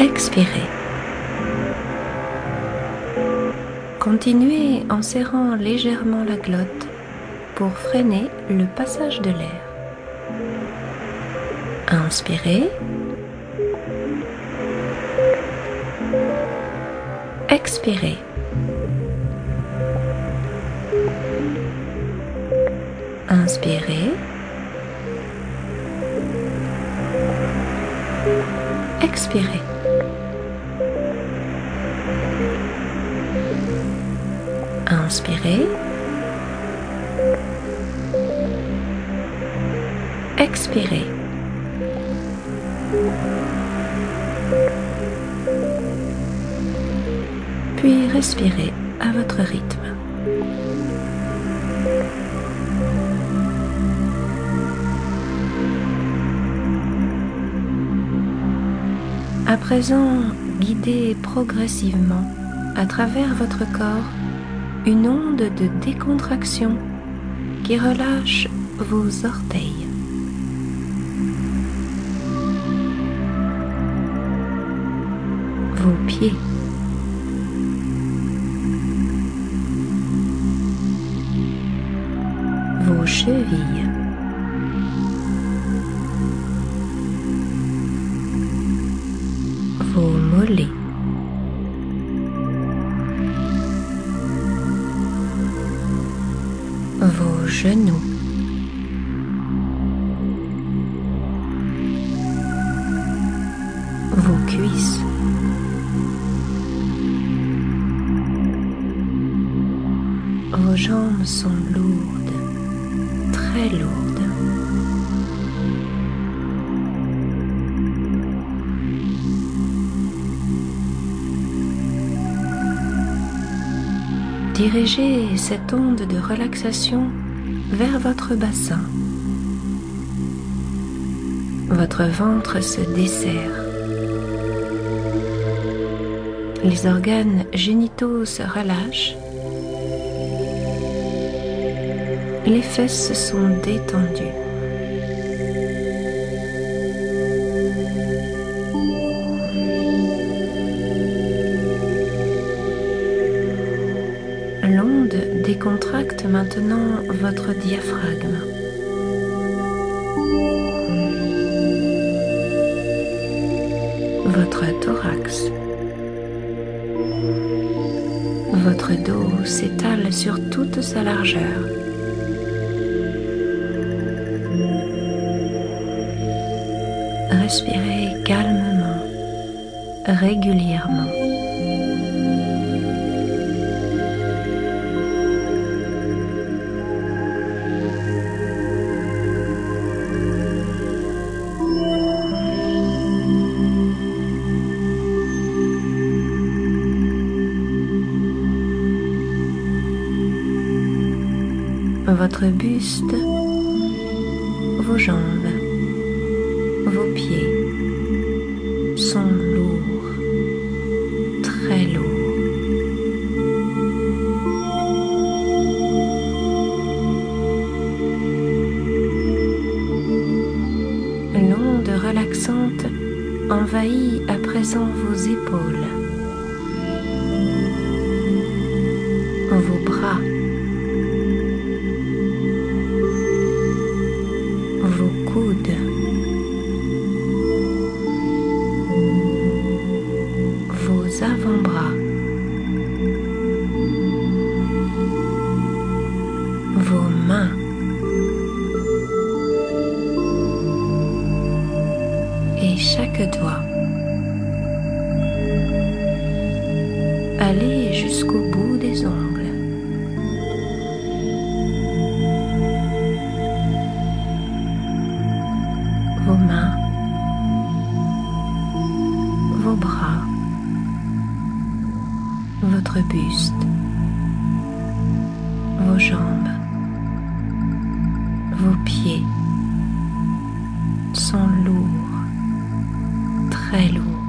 Expirez. Continuez en serrant légèrement la glotte pour freiner le passage de l'air. Inspirez. Expirez. Inspirez. Expirez. Inspirez. Expirez. Puis respirez à votre rythme. À présent, guidez progressivement à travers votre corps une onde de décontraction qui relâche vos orteils. Vos pieds. Vos chevilles. Vos mollets. Vos genoux. Vos cuisses. Vos jambes sont lourdes, très lourdes. Dirigez cette onde de relaxation vers votre bassin. Votre ventre se desserre. Les organes génitaux se relâchent. Les fesses sont détendues. Décontracte maintenant votre diaphragme. Votre thorax. Votre dos s'étale sur toute sa largeur. Respirez calmement, régulièrement. Votre buste, vos jambes, vos pieds sont lourds, très lourds. L'onde relaxante envahit à présent vos épaules, avant-bras, vos mains, et chaque doigt. Allez jusqu'au bout des ongles. Vos mains, vos bras, votre buste, vos jambes, vos pieds. Sont lourds, très lourds.